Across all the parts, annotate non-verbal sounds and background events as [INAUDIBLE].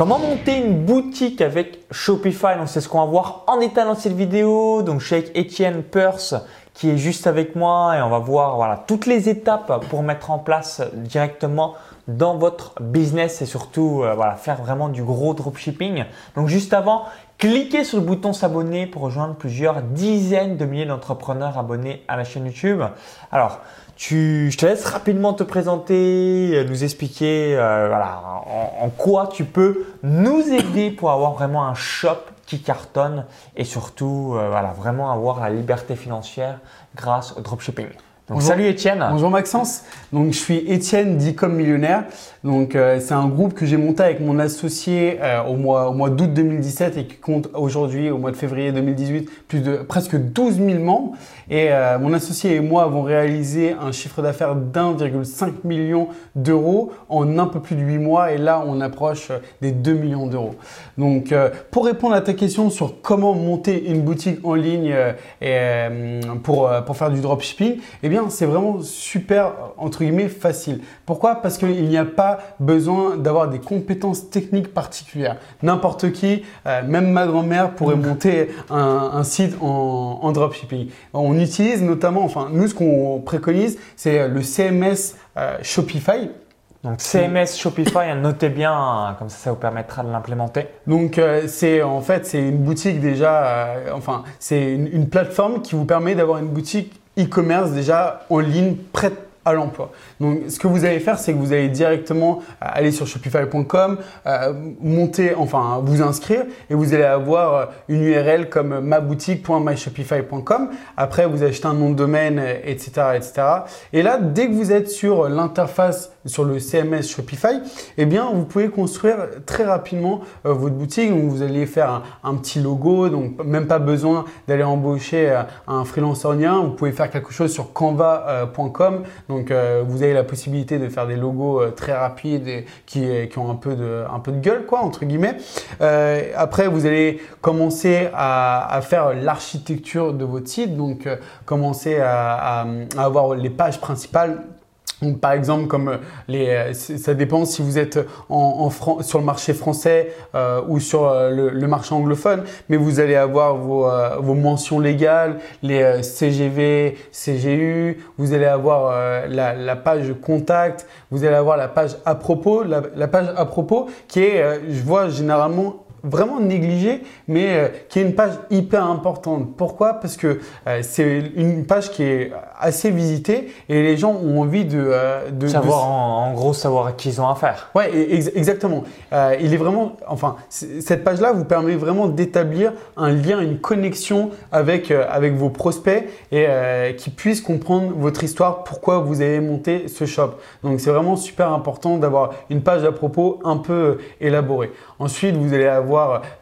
Comment monter une boutique avec Shopify Donc c'est ce qu'on va voir en état dans cette vidéo. Donc je suis avec Étienne Peirce qui est juste avec moi et on va voir voilà, toutes les étapes pour mettre en place directement dans votre business et surtout euh, voilà, faire vraiment du gros dropshipping. Donc juste avant, cliquez sur le bouton s'abonner pour rejoindre plusieurs dizaines de milliers d'entrepreneurs abonnés à la chaîne YouTube. Alors, tu, je te laisse rapidement te présenter, euh, nous expliquer euh, voilà, en, quoi tu peux nous aider pour avoir vraiment un shop qui cartonne et surtout euh, voilà, vraiment avoir la liberté financière grâce au dropshipping. Donc, salut Étienne. Bonjour Maxence. Donc je suis Étienne dit comme millionnaire. Donc euh, c'est un groupe que j'ai monté avec mon associé euh, au mois au mois d'août 2017 et qui compte aujourd'hui au mois de février 2018 plus de presque 12 000 membres. Et euh, mon associé et moi avons réalisé un chiffre d'affaires d'1,5 million d'euros en un peu plus de 8 mois et là on approche des 2 millions d'euros. Donc pour répondre à ta question sur comment monter une boutique en ligne et, pour pour faire du dropshipping, eh bien c'est vraiment super, entre guillemets, facile. Pourquoi? Parce qu'il n'y a pas besoin d'avoir des compétences techniques particulières. N'importe qui, euh, même ma grand-mère, pourrait mm. monter un, site en, dropshipping. On utilise notamment, enfin, nous, ce qu'on préconise, c'est le CMS euh, Shopify. Donc CMS Shopify, [COUGHS] notez bien, hein, comme ça, ça vous permettra de l'implémenter. Donc euh, c'est en fait c'est une boutique déjà, enfin c'est une, plateforme qui vous permet d'avoir une boutique e-commerce déjà en ligne prête l'emploi. Donc, ce que vous allez faire, c'est que vous allez directement euh, aller sur shopify.com, euh, monter, enfin, vous inscrire et vous allez avoir euh, une URL comme maboutique.myshopify.com. Après, vous achetez un nom de domaine, etc., etc. Et là, dès que vous êtes sur l'interface sur le CMS Shopify, eh bien, vous pouvez construire très rapidement votre boutique. Donc, vous allez faire un, petit logo, donc même pas besoin d'aller embaucher un freelancer lien. Vous pouvez faire quelque chose sur canva.com. Donc, euh, vous avez la possibilité de faire des logos euh, très rapides et qui, ont un peu, de, un peu de gueule, quoi, entre guillemets. Euh, après, vous allez commencer à, faire l'architecture de votre site, donc commencer à avoir les pages principales donc, par exemple, comme euh, les, euh, ça dépend si vous êtes en, en sur le marché français euh, ou sur le, le, marché anglophone, mais vous allez avoir vos, vos mentions légales, les CGV, CGU, vous allez avoir la, la, page contact, vous allez avoir la page à propos, la, la page à propos qui est, je vois généralement vraiment négligé, mais euh, qui est une page hyper importante. Pourquoi? Parce que euh, c'est une page qui est assez visitée et les gens ont envie de, euh, de savoir En, gros savoir à qui ils ont affaire. Ouais, exactement. il est vraiment, enfin, cette page-là vous permet vraiment d'établir un lien, une connexion avec avec vos prospects et qui puissent comprendre votre histoire, pourquoi vous avez monté ce shop. Donc c'est vraiment super important d'avoir une page à propos un peu élaborée. Ensuite, vous allez avoir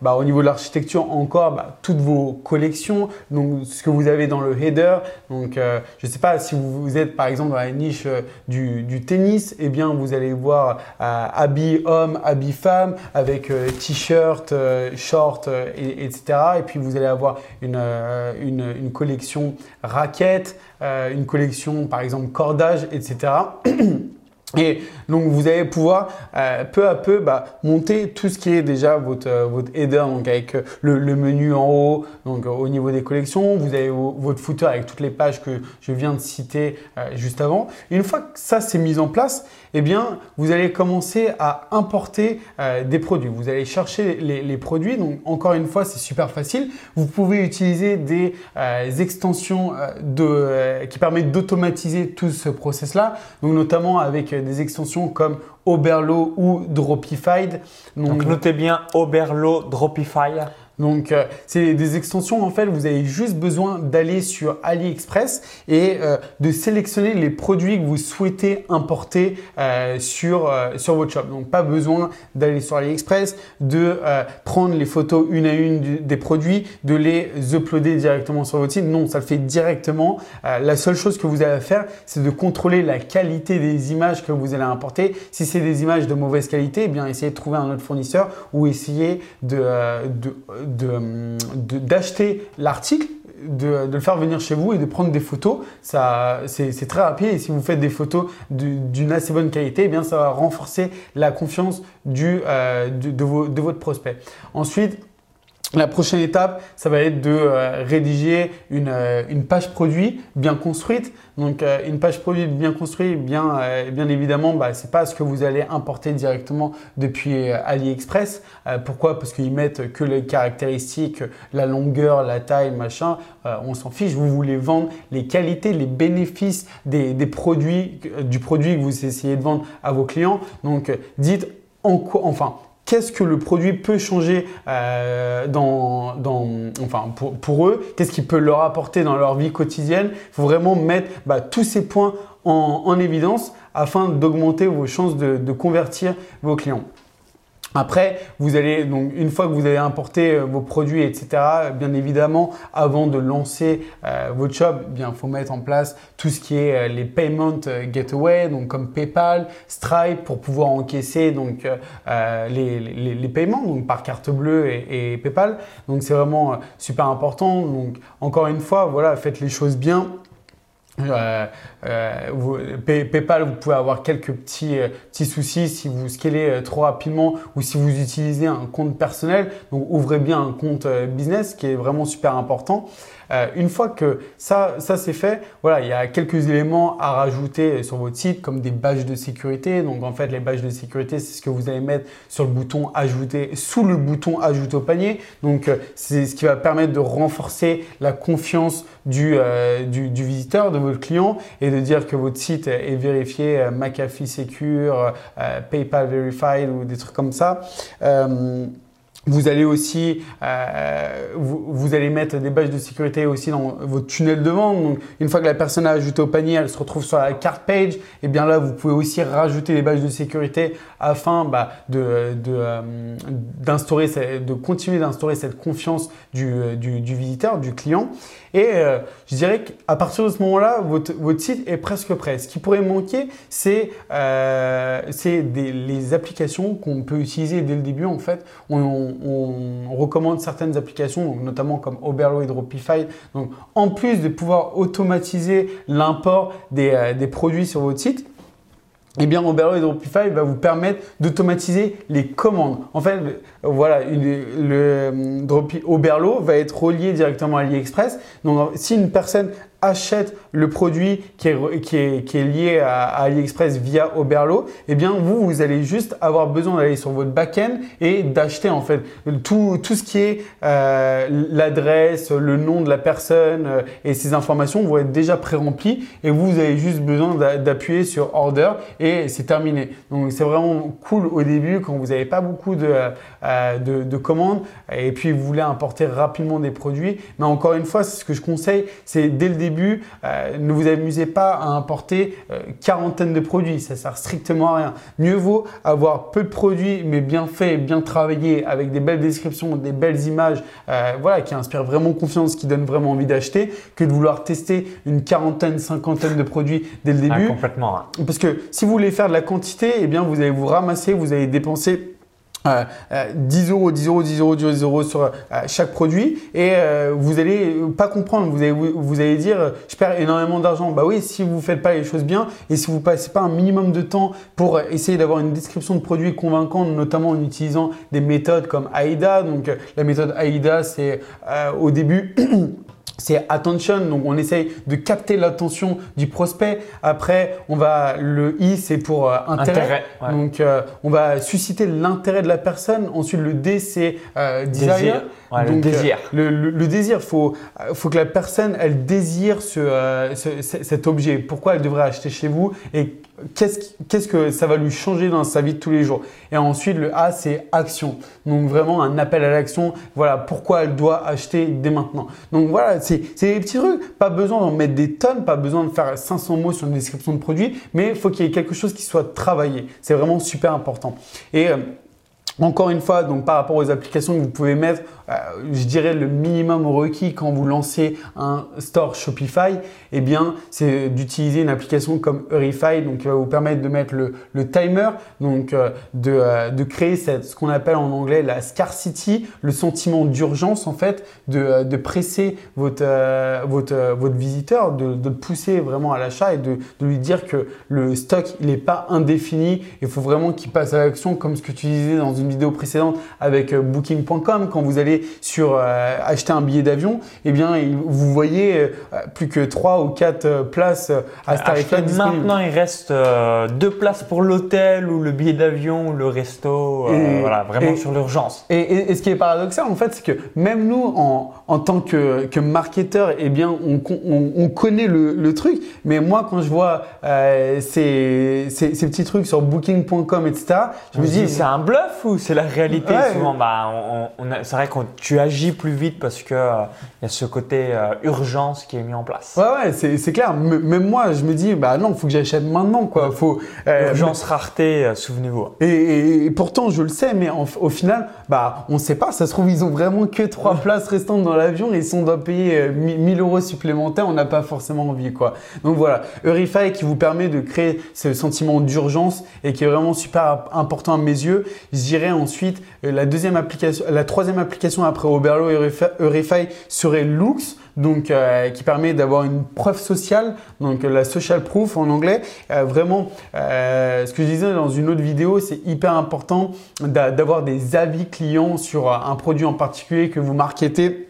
bah, au niveau de l'architecture encore bah, toutes vos collections, donc ce que vous avez dans le header. Donc euh, je ne sais pas si vous, êtes par exemple dans la niche euh, du, tennis, eh bien vous allez voir euh, habits hommes, habits femmes avec t-shirt, short, et, etc. Et puis vous allez avoir une, une, une collection raquettes, une collection par exemple cordage, etc. Et [CLEARS THROAT] donc vous allez pouvoir euh, peu à peu bah, monter tout ce qui est déjà votre, euh, votre header, donc avec euh, le, menu en haut, donc au niveau des collections, vous avez votre footer avec toutes les pages que je viens de citer juste avant. une fois que ça c'est mis en place, eh bien vous allez commencer à importer des produits. Vous allez chercher les, produits, donc encore une fois c'est super facile. Vous pouvez utiliser des extensions qui permettent d'automatiser tout ce process là, donc notamment avec des extensions comme Oberlo ou Dropified. Donc, notez bien Oberlo, Dropify. Donc, euh, c'est des extensions, en fait, vous avez juste besoin d'aller sur AliExpress et euh, de sélectionner les produits que vous souhaitez importer euh, sur, sur votre shop. Donc, pas besoin d'aller sur AliExpress, de prendre les photos une à une des produits, de les uploader directement sur votre site. Non, ça le fait directement. la seule chose que vous avez à faire, c'est de contrôler la qualité des images que vous allez importer. Si c'est des images de mauvaise qualité, eh bien, essayez de trouver un autre fournisseur ou essayez de, de d'acheter l'article de, de le faire venir chez vous et de prendre des photos. Ça, c'est très rapide et si vous faites des photos du- d'une assez bonne qualité, eh bien ça va renforcer la confiance du, euh, de, vos- de votre prospect. Ensuite, la prochaine étape, ça va être de euh, rédiger une, euh, une page produit bien construite. Donc, euh, une page produit bien construite, bien, euh, bien évidemment, bah, c'est pas ce que vous allez importer directement depuis AliExpress. Pourquoi? Parce qu'ils mettent que les caractéristiques, la longueur, la taille, machin. On s'en fiche. Vous voulez vendre les qualités, les bénéfices des, des produits, du produit que vous essayez de vendre à vos clients. Donc, dites en quoi, enfin, qu'est-ce que le produit peut changer euh, enfin, pour, eux, qu'est-ce qu'il peut leur apporter dans leur vie quotidienne? Il faut vraiment mettre bah, tous ces points en, en évidence afin d'augmenter vos chances de convertir vos clients. Après, vous allez donc une fois que vous avez importé euh, vos produits, etc. Bien évidemment, avant de lancer euh, votre shop, eh bien faut mettre en place tout ce qui est euh, les payment euh, gateway, donc comme PayPal, Stripe pour pouvoir encaisser donc euh, euh, les, les, les paiements donc par carte bleue et, et PayPal. Donc c'est vraiment super important. Donc encore une fois, voilà, faites les choses bien. Euh, euh, PayPal, vous pouvez avoir quelques petits, euh, petits soucis si vous scalez euh, trop rapidement ou si vous utilisez un compte personnel. Donc, ouvrez bien un compte business qui est vraiment super important. Euh, une fois que ça, ça c'est fait, voilà, il y a quelques éléments à rajouter sur votre site comme des badges de sécurité. Donc, en fait, les badges de sécurité, c'est ce que vous allez mettre sur le bouton ajouter, sous le bouton ajouter au panier. Donc, euh, c'est ce qui va permettre de renforcer la confiance du, euh, du, du visiteur, de votre client et de dire que votre site est vérifié euh, McAfee Secure, PayPal Verified ou des trucs comme ça. Euh, vous allez aussi, euh, vous, allez mettre des badges de sécurité aussi dans votre tunnel de vente. Donc, une fois que la personne a ajouté au panier, elle se retrouve sur la carte page. Et bien là, vous pouvez aussi rajouter les badges de sécurité afin bah, de, euh, d'instaurer, de continuer d'instaurer cette confiance du, du, du visiteur, du client. Et euh, je dirais qu'à partir de ce moment-là, votre, votre site est presque prêt. Ce qui pourrait manquer, c'est euh, c'est les applications qu'on peut utiliser dès le début. En fait, on- on recommande certaines applications, notamment comme Oberlo et Dropify. Donc, en plus de pouvoir automatiser l'import des, euh, produits sur votre site, eh bien, Oberlo et Dropify va vous permettre d'automatiser les commandes. En fait, voilà, le euh, Dropi- Oberlo va être relié directement à AliExpress. Donc, si une personne achète le produit qui est, qui est, qui est lié à, AliExpress via Oberlo, eh bien, vous, vous allez juste avoir besoin d'aller sur votre back-end et d'acheter, en fait, tout, tout ce qui est euh, l'adresse, le nom de la personne euh, et ces informations vont être déjà pré-remplies et vous, vous avez juste besoin d'a- d'appuyer sur Order et c'est terminé. Donc, c'est vraiment cool au début quand vous n'avez pas beaucoup de, de, de commandes et puis vous voulez importer rapidement des produits. Mais encore une fois, ce que je conseille, c'est dès le début, euh, ne vous amusez pas à importer euh, quarantaine de produits. Ça sert strictement à rien. Mieux vaut avoir peu de produits, mais bien faits, bien travaillés, avec des belles descriptions, des belles images, euh, voilà, qui inspirent vraiment confiance, qui donnent vraiment envie d'acheter, que de vouloir tester une quarantaine, cinquantaine de produits dès le Ah, début. complètement. hein. Parce que si vous voulez faire de la quantité, eh bien vous allez vous ramasser, vous allez dépenser euh, euh, 10 euros, 10 euros, 10 euros, 10 euros sur euh, chaque produit et euh, vous allez pas comprendre. Vous allez, vous, allez dire, euh, je perds énormément d'argent. Bah oui, si vous faites pas les choses bien et si vous passez pas un minimum de temps pour essayer d'avoir une description de produit convaincante, notamment en utilisant des méthodes comme AIDA. Donc euh, la méthode AIDA, c'est euh, au début [CLEARS THROAT] c'est attention, donc on essaye de capter l'attention du prospect. Après, on va le I, c'est pour euh, intérêt. Intérêt, ouais. Donc, euh, on va susciter l'intérêt de la personne. Ensuite, le D, c'est euh, desire. Désir. Ouais, le Donc, euh, désir. le, le- le désir, faut, faut que la personne, elle désire ce- cet objet. Pourquoi elle devrait acheter chez vous et qu'est-ce que ça va lui changer dans sa vie de tous les jours? Et ensuite, le A, c'est action. Donc, vraiment un appel à l'action. Voilà, pourquoi elle doit acheter dès maintenant. Donc, voilà, c'est c'est des petits trucs. Pas besoin d'en mettre des tonnes, pas besoin de faire 500 mots sur une description de produit, mais il faut qu'il y ait quelque chose qui soit travaillé. C'est vraiment super important. Et euh, Encore une fois, donc par rapport aux applications que vous pouvez mettre, euh, je dirais le minimum requis quand vous lancez un store Shopify, eh bien, c'est d'utiliser une application comme Eurify, donc qui va vous permettre de mettre le, timer, donc euh, euh, de, créer ce qu'on appelle en anglais la scarcity, le sentiment d'urgence en fait, de, presser votre, votre, votre visiteur, de, le pousser vraiment à l'achat et de, lui dire que le stock n'est pas indéfini, il faut vraiment qu'il passe à l'action comme ce que tu disais dans une vidéo précédente avec Booking.com quand vous allez sur euh, acheter un billet d'avion, eh bien, vous voyez euh, plus que 3 ou 4 euh, places à ce tarif-là Maintenant, il reste deux places pour l'hôtel ou le billet d'avion ou le resto, voilà, vraiment sur l'urgence. Et, ce qui est paradoxal, en fait, c'est que même nous, en, en tant que, que marketeur, eh bien, on, on, connaît le, le, truc. Mais moi, quand je vois ces, ces, ces, petits trucs sur Booking.com, etc., je me dis, c'est un bluff ou c'est la réalité Souvent, bah, on, c'est vrai qu'on tu agis plus vite parce que euh, il y a ce côté euh, urgence qui est mis en place. Ouais, ouais, c'est clair. même moi, je me dis, bah non, il faut que j'achète maintenant, quoi. Faut, euh, urgence, rareté, souvenez-vous. Et, pourtant, je le sais, mais au final, bah, on ne sait pas. Ça se trouve, ils ont vraiment que trois places restantes dans l'avion et si on doit payer 1000 euros supplémentaires, on n'a pas forcément envie, quoi. Donc voilà, Eurify qui vous permet de créer ce sentiment d'urgence et qui est vraiment super important à mes yeux. Je dirais ensuite la deuxième application, la troisième application après Oberlo et Eurify serait Lux, donc euh, qui permet d'avoir une preuve sociale, donc la social proof en anglais. Euh, vraiment, euh, ce que je disais dans une autre vidéo, c'est hyper important d'avoir des avis clients sur un produit en particulier que vous marketez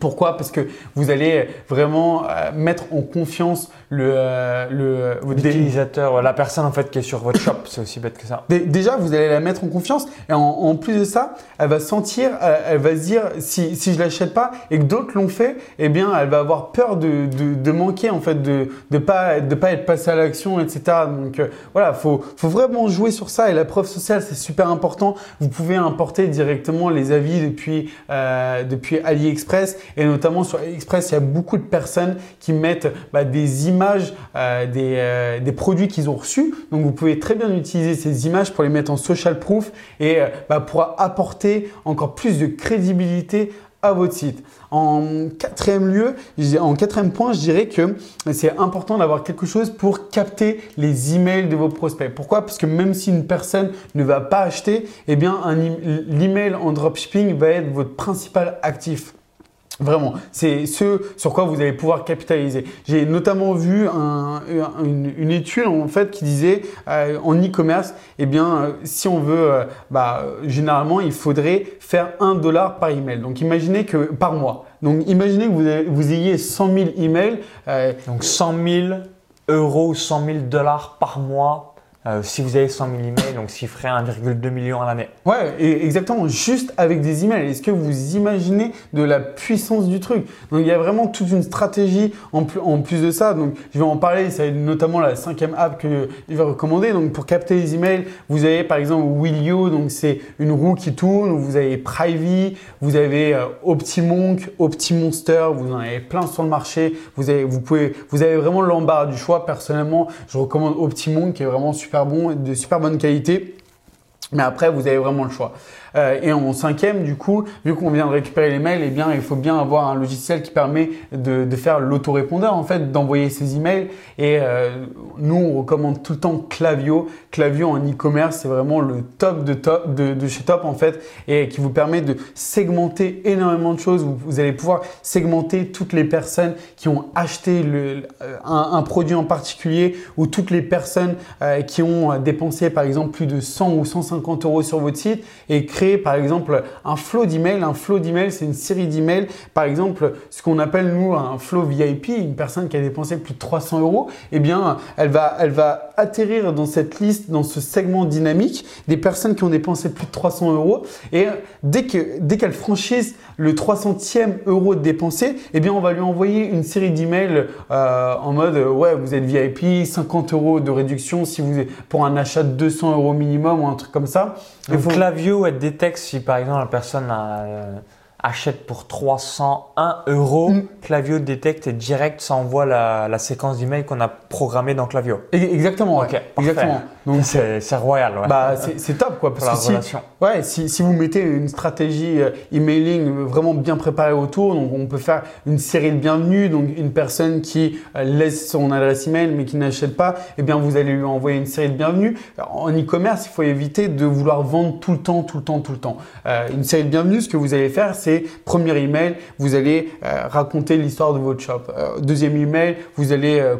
pourquoi? Parce que vous allez vraiment euh, mettre en confiance le, euh, le l'utilisateur, la personne en fait qui est sur votre shop. C'est aussi bête que ça. Déjà, vous allez la mettre en confiance et en, plus de ça, elle va sentir, euh, elle, va se dire si, si je l'achète pas et que d'autres l'ont fait, eh bien, elle va avoir peur de, de, de manquer en fait, de de pas de pas être passé à l'action, etc. Donc voilà, faut faut vraiment jouer sur ça et la preuve sociale c'est super important. Vous pouvez importer directement les avis depuis depuis AliExpress et notamment sur Express, il y a beaucoup de personnes qui mettent bah, des images euh, des, euh, des, produits qu'ils ont reçus. Donc vous pouvez très bien utiliser ces images pour les mettre en social proof et euh, bah, pour apporter encore plus de crédibilité à votre site. En quatrième lieu, en quatrième point, je dirais que c'est important d'avoir quelque chose pour capter les emails de vos prospects. Pourquoi? Parce que même si une personne ne va pas acheter, eh bien l'email en dropshipping va être votre principal actif. Vraiment, c'est ce sur quoi vous allez pouvoir capitaliser. J'ai notamment vu une, étude en fait qui disait euh, en e-commerce, eh bien, euh, si on veut, euh, bah, généralement, il faudrait faire un dollar par email. Donc, imaginez que par mois. Donc, imaginez que vous, vous ayez 100 000 emails. Donc, 100 000 euros, 100 000 dollars par mois euh, si vous avez 100 000 emails, donc qui ferait 1,2 million à l'année. Ouais, exactement, juste avec des emails. Est-ce que vous imaginez de la puissance du truc? Donc il y a vraiment toute une stratégie en plus, en plus de ça. Donc je vais en parler, c'est notamment la cinquième app que je vais recommander. Donc pour capter les emails, vous avez par exemple Willio, donc c'est une roue qui tourne. Vous avez Privy, vous avez euh, OptiMonk, OptiMonster, vous en avez plein sur le marché. Vous avez, vous pouvez, vous avez vraiment l'embarras du choix. Personnellement, je recommande OptiMonk qui est vraiment super bon, de super bonne qualité. Mais après, vous avez vraiment le choix. Euh, et en cinquième, du coup, vu qu'on vient de récupérer les mails, eh bien, il faut bien avoir un logiciel qui permet de, de faire l'autorépondeur, en fait, d'envoyer ses emails. Et euh, nous, on recommande tout le temps Clavio. Clavio en e-commerce, c'est vraiment le top de, top de, chez Top, en fait, et qui vous permet de segmenter énormément de choses. Vous, allez pouvoir segmenter toutes les personnes qui ont acheté le, un, produit en particulier ou toutes les personnes euh, qui ont dépensé, par exemple, plus de 100 ou 150 euros sur votre site et par exemple un flow d'email. Un flow d'email, c'est une série d'emails. Par exemple, ce qu'on appelle nous un flow VIP, une personne qui a dépensé plus de 300 euros, eh bien, elle va, elle va atterrir dans cette liste, dans ce segment dynamique des personnes qui ont dépensé plus de 300 euros. Et dès que, dès qu'elle franchisse le 300e euro dépensé, eh bien, on va lui envoyer une série d'emails euh, en mode, ouais, vous êtes VIP, 50 euros de réduction si vous pour un achat de 200 euros minimum ou un truc comme ça. Donc, Clavio, détecte si par exemple la personne a, achète pour 301 euros, Mm. Clavio détecte et direct ça envoie la, la séquence d'email qu'on a programmée dans Clavio. E- Exactement, ouais. Ok, parfait. Exactement. Donc, [LAUGHS] C'est c'est royal, ouais. bah, c'est top, quoi. pour Parce la que si. Ouais, si, si vous mettez une stratégie euh, emailing euh, vraiment bien préparée autour, donc on peut faire une série de bienvenus, donc une personne qui euh, laisse son adresse email mais qui n'achète pas, eh bien vous allez lui envoyer une série de bienvenus. Alors, En e-commerce, il faut éviter de vouloir vendre tout le temps, tout le temps, tout le temps. Euh, une série de bienvenus, ce que vous allez faire, c'est premier email, vous allez euh, raconter l'histoire de votre shop. Euh, deuxième email, vous allez euh,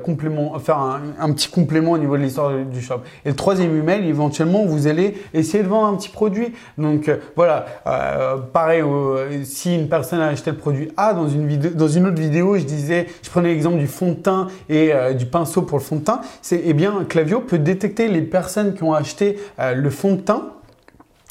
faire un, petit complément au niveau de l'histoire du shop. Et le troisième email, éventuellement, vous allez essayer de vendre un petit produit. Donc voilà, pareil, si une personne a acheté le produit A dans une vidéo, dans une autre vidéo, je disais, je prenais l'exemple du fond de teint et du pinceau pour le fond de teint. C'est eh bien Clavio peut détecter les personnes qui ont acheté le fond de teint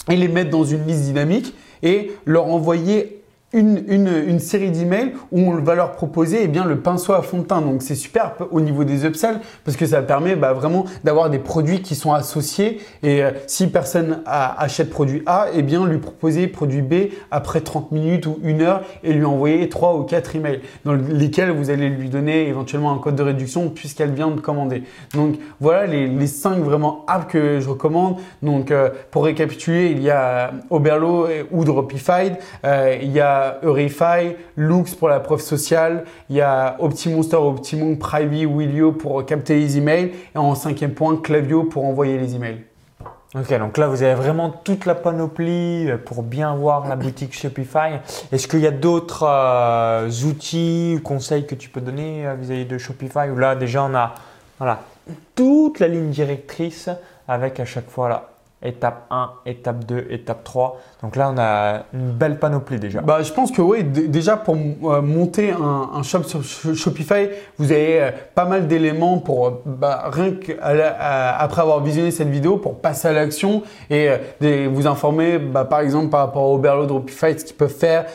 et les mettre dans une liste dynamique et leur envoyer une, une, une série d'emails où on va leur proposer eh bien, le pinceau à fond de teint. Donc c'est super au niveau des upsells parce que ça permet bah, vraiment d'avoir des produits qui sont associés et euh, si personne achète produit A, eh bien lui proposer produit B après 30 minutes ou une heure et lui envoyer trois ou quatre emails dans lesquels vous allez lui donner éventuellement un code de réduction puisqu'elle vient de commander. Donc voilà les, les cinq vraiment apps que je recommande. Donc euh, pour récapituler, il y a Oberlo ou Dropified, euh, il y a Eurify, Looks pour la preuve sociale, il y a OptiMonster, Optimum, Privy, Willio pour capter les emails et en cinquième point Clavio pour envoyer les emails. Ok, donc là vous avez vraiment toute la panoplie euh, pour bien voir la boutique Shopify. Est-ce qu'il y a d'autres euh, outils ou conseils que tu peux donner euh, vis-à-vis de Shopify Ou là déjà on a voilà, toute la ligne directrice avec à chaque fois là, étape 1, étape 2, étape 3. Donc là on a une belle panoplie déjà. Bah, je pense que oui, déjà pour euh, monter un, shop sur Sh- Shopify, vous avez euh, pas mal d'éléments pour euh, bah, rien qu'après avoir visionné cette vidéo pour passer à l'action et vous informer bah, par exemple par rapport au Oberlo Dropify, ce qu'ils peuvent faire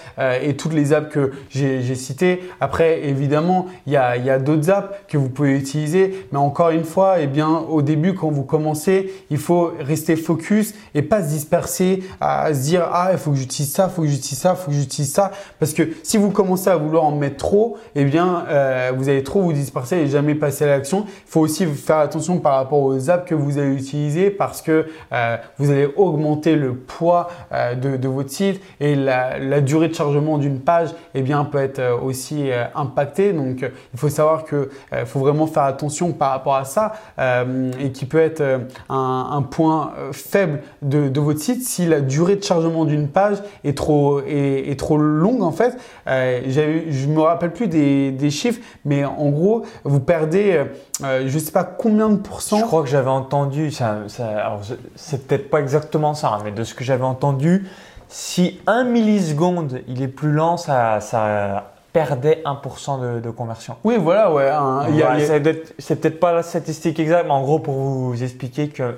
et toutes les apps que j'ai citées. Après, évidemment, il y a, il y a d'autres apps que vous pouvez utiliser, mais encore une fois, eh bien, au début, quand vous commencez, il faut rester focus et pas se disperser à se dire ah il faut que j'utilise ça, il faut que j'utilise ça, il faut que j'utilise ça, parce que si vous commencez à vouloir en mettre trop, eh bien, euh, vous allez trop vous disperser et jamais passer à l'action. Il faut aussi faire attention par rapport aux apps que vous allez utiliser parce que euh, vous allez augmenter le poids euh, de, votre site et la, durée de chargement d'une page eh bien, peut être aussi impactée. Donc, il faut savoir que faut vraiment faire attention par rapport à ça et qui peut être un, point faible de votre site si la durée de chargement d'une page est trop, est, est trop longue en fait. Euh, j'avais- je me rappelle plus des, des chiffres, mais en gros, vous perdez, euh, je sais pas combien de pourcents. Je crois que j'avais entendu, ça, c'est peut-être pas exactement ça, hein, mais de ce que j'avais entendu, si un milliseconde il est plus lent, ça, ça perdait 1% de, de conversion. Oui, voilà, ouais. a- être- C'est peut-être pas la statistique exacte, mais en gros pour vous expliquer que,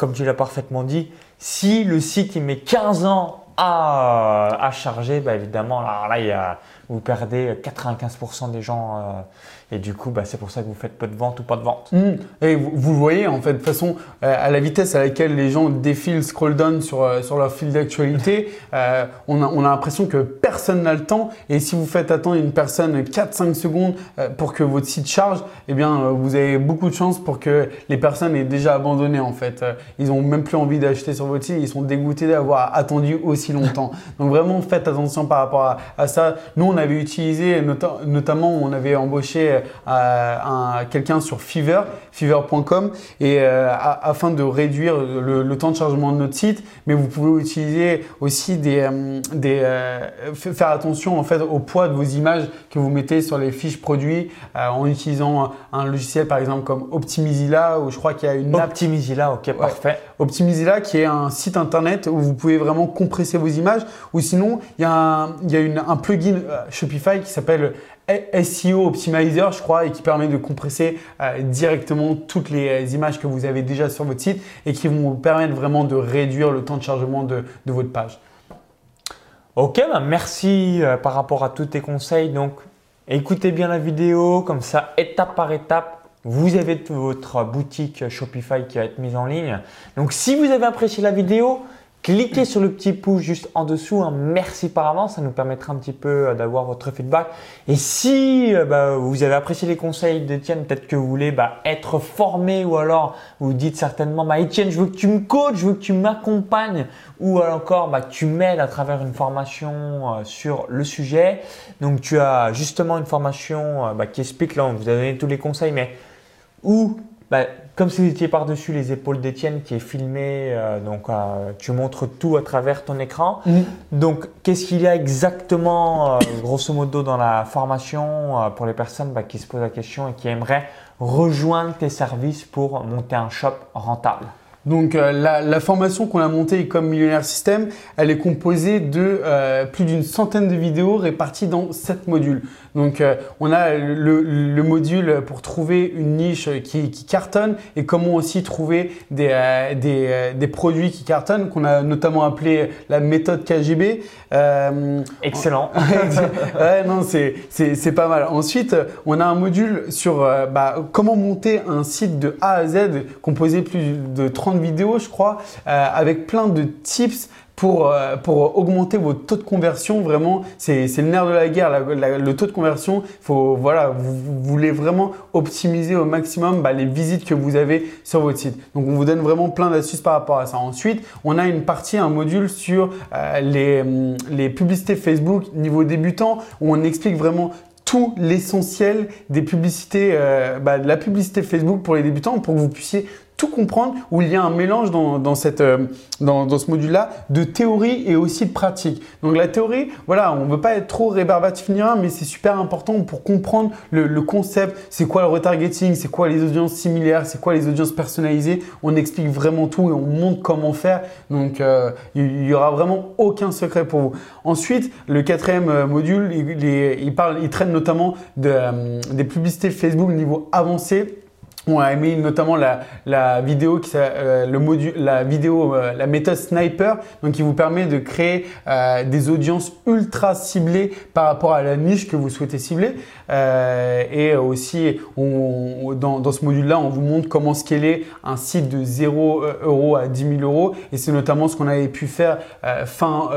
comme tu l'as parfaitement dit, si le site il met 15 ans à, charger, bah évidemment là il y a, vous perdez 95% des gens euh, et du coup bah, c'est pour ça que vous faites peu de ventes ou pas de ventes. Mm. Et vous, voyez, en fait, de façon, euh, à la vitesse à laquelle les gens défilent, scroll down sur, euh, sur leur fil d'actualité, euh, on a, on a l'impression que personne n'a le temps. Et si vous faites attendre une personne 4-5 secondes euh, pour que votre site charge, eh bien, euh, vous avez beaucoup de chances pour que les personnes aient déjà abandonné, en fait. Euh, ils n'ont même plus envie d'acheter sur votre site. Ils sont dégoûtés d'avoir attendu aussi longtemps. Donc, vraiment, faites attention par rapport à, ça. Nous, avait utilisé, nota- notamment, on avait embauché euh, un- quelqu'un sur Fiverr, fiverr.com, et euh, a- afin de réduire le, le temps de chargement de notre site, mais vous pouvez utiliser aussi des, euh, des faire attention en fait au poids de vos images que vous mettez sur les fiches produits en utilisant un logiciel par exemple comme Optimizilla ou je crois qu'il y a une app Optimisez là, ok, parfait. Optimizilla qui est un site internet où vous pouvez vraiment compresser vos images ou sinon il y a un, plugin euh, Shopify qui s'appelle SEO Optimizer je crois et qui permet de compresser euh, directement toutes les euh, images que vous avez déjà sur votre site et qui vont vous permettre vraiment de réduire le temps de chargement de, votre page. Ok, bah merci par rapport à tous tes conseils. Donc, écoutez bien la vidéo, comme ça, étape par étape, vous avez votre boutique Shopify qui va être mise en ligne. Donc, si vous avez apprécié la vidéo, Cliquez sur le petit pouce juste en dessous. Un merci par avance, ça nous permettra un petit peu euh, d'avoir votre feedback. Et si euh, bah, vous avez apprécié les conseils d'Etienne, peut-être que vous voulez bah, être formé ou alors vous dites certainement bah, Etienne, je veux que tu me coaches, je veux que tu m'accompagnes ou encore bah, tu m'aides à travers une formation euh, sur le sujet. Donc tu as justement une formation qui explique, là on vous a donné tous les conseils, mais où bah, comme si vous étiez par-dessus les épaules d'Étienne qui est filmé, euh, donc euh, tu montres tout à travers ton écran. Mhm. Donc, qu'est-ce qu'il y a exactement, euh, grosso modo, dans la formation pour les personnes bah, qui se posent la question et qui aimeraient rejoindre tes services pour monter un shop rentable? Donc euh, la, formation qu'on a montée comme Millionnaire System, elle est composée de euh, plus d'une centaine de vidéos réparties dans sept modules. Donc euh, on a le, module pour trouver une niche qui, cartonne et comment aussi trouver des, des, produits qui cartonnent qu'on a notamment appelé la méthode KGB. Excellent. [LAUGHS] ouais, non, c'est pas mal. Ensuite, on a un module sur bah, comment monter un site de A à Z composé plus de 30 vidéos, je crois, euh, avec plein de tips pour, euh, pour augmenter votre taux de conversion. Vraiment, c'est le nerf de la guerre, le taux de conversion. Faut, voilà, vous, voulez vraiment optimiser au maximum bah, les visites que vous avez sur votre site. Donc, on vous donne vraiment plein d'astuces par rapport à ça. Ensuite, on a une partie, un module sur euh, les, les publicités Facebook niveau débutant où on explique vraiment tout l'essentiel des publicités, bah, de la publicité Facebook pour les débutants pour que vous puissiez tout comprendre, où il y a un mélange dans, cette, euh, dans, ce module-là de théorie et aussi de pratique. Donc la théorie, voilà, on ne veut pas être trop rébarbatif ni rien, mais c'est super important pour comprendre le, concept, c'est quoi le retargeting, c'est quoi les audiences similaires, c'est quoi les audiences personnalisées? On explique vraiment tout et on montre comment faire. Donc euh, il n'y aura vraiment aucun secret pour vous. Ensuite, le quatrième euh, module, il, parle, il traîne notamment de, des publicités Facebook niveau avancé on a aimé notamment la, vidéo qui euh, le module, la vidéo, euh, la méthode sniper, donc qui vous permet de créer euh, des audiences ultra ciblées par rapport à la niche que vous souhaitez cibler. et aussi, dans, dans, ce module-là, on vous montre comment scaler un site de 0 euros à 10 000 euros. Et c'est notamment ce qu'on avait pu faire fin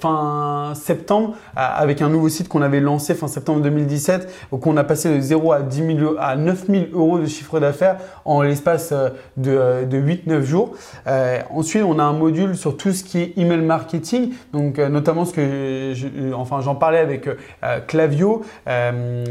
fin septembre avec un nouveau site qu'on avait lancé fin septembre 2017, qu'on a passé de 0 à 10 000 à 9 000 euros de chiffre d'affaires en l'espace euh, de, de 8-9 jours. Euh, ensuite, on a un module sur tout ce qui est email marketing, donc euh, notamment ce que enfin j'en parlais avec Clavio,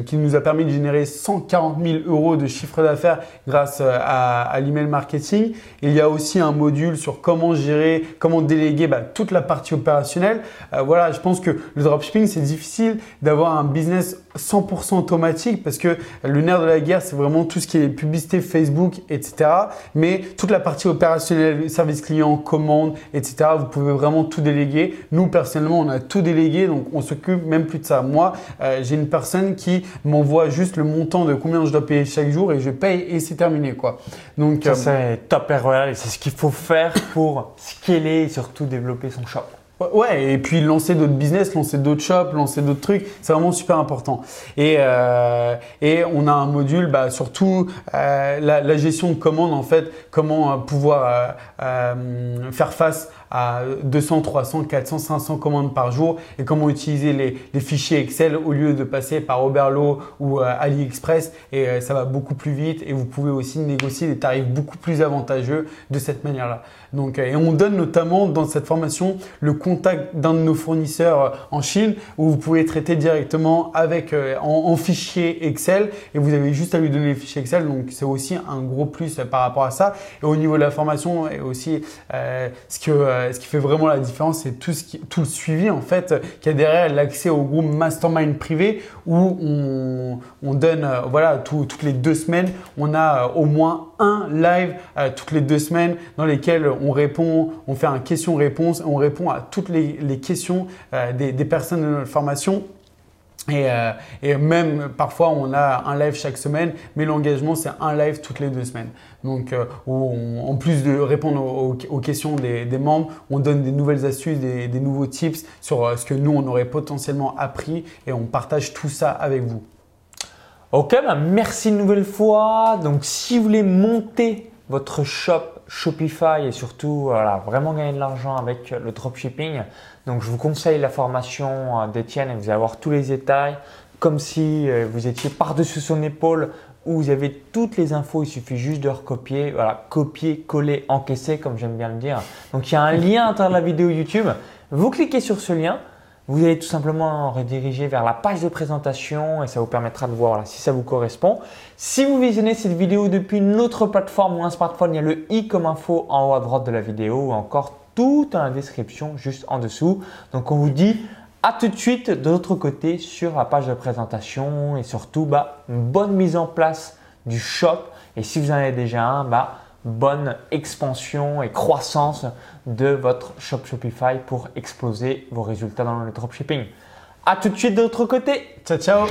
qui nous a permis de générer 140 000 euros de chiffre d'affaires grâce à, à l'email marketing. Il y a aussi un module sur comment gérer, comment déléguer bah, toute la partie opérationnelle. voilà, je pense que le dropshipping c'est difficile d'avoir un business 100% automatique parce que le nerf de la guerre c'est vraiment tout ce qui est publicité Facebook, etc. Mais toute la partie opérationnelle, service client, commande, etc. Vous pouvez vraiment tout déléguer. Nous, personnellement, on a tout délégué, donc on s'occupe même plus de ça. Moi, euh, j'ai une personne qui m'envoie juste le montant de combien je dois payer chaque jour et je paye et c'est terminé, quoi. Donc, ça, euh, c'est top et c'est ce qu'il faut faire pour scaler et surtout développer son shop. Ouais, et puis lancer d'autres business, lancer d'autres shops, lancer d'autres trucs, c'est vraiment super important. Et, euh, et on a un module bah, surtout euh, la, la, gestion de commandes, en fait, comment euh, pouvoir euh, faire face à 200, 300, 400, 500 commandes par jour et comment utiliser les, fichiers Excel au lieu de passer par Oberlo ou AliExpress et ça va beaucoup plus vite et vous pouvez aussi négocier des tarifs beaucoup plus avantageux de cette manière-là. Donc, et on donne notamment dans cette formation le contact d'un de nos fournisseurs en Chine où vous pouvez traiter directement avec euh, en, fichier Excel et vous avez juste à lui donner les fichiers Excel. Donc c'est aussi un gros plus par rapport à ça. Et au niveau de la formation et aussi euh, ce, que, euh, ce qui fait vraiment la différence, c'est tout, ce tout le suivi en fait qui a derrière l'accès au groupe Mastermind privé où on, on donne voilà toutes les deux semaines on a au moins un live toutes les deux semaines dans lesquels on répond, on fait un question-réponse, on répond à toutes les, questions euh, des, personnes de notre formation. Euh, et, même parfois on a un live chaque semaine, mais l'engagement c'est un live toutes les deux semaines. Donc euh, en plus de répondre aux, questions des, membres, on donne des nouvelles astuces, des, nouveaux tips sur ce que nous on aurait potentiellement appris et on partage tout ça avec vous. Ok, bah merci une nouvelle fois. Donc si vous voulez monter votre shop Shopify et surtout voilà, vraiment gagner de l'argent avec le dropshipping. Donc je vous conseille la formation d'Etienne et vous allez avoir tous les détails comme si vous étiez par-dessus son épaule où vous avez toutes les infos, il suffit juste de recopier, voilà, copier, coller, encaisser comme j'aime bien le dire. Donc il y a un lien à l'intérieur de la vidéo YouTube. Vous cliquez sur ce lien, vous allez tout simplement rediriger vers la page de présentation et ça vous permettra de voir si ça vous correspond. Si vous visionnez cette vidéo depuis une autre plateforme ou un smartphone, il y a le i comme info en haut à droite de la vidéo ou encore tout dans la description juste en dessous. Donc on vous dit à tout de suite de l'autre côté sur la page de présentation et surtout bah, une bonne mise en place du shop. Et si vous en avez déjà un, bah, bonne expansion et croissance de votre shop Shopify pour exploser vos résultats dans le dropshipping. À tout de suite de l'autre côté. Ciao ciao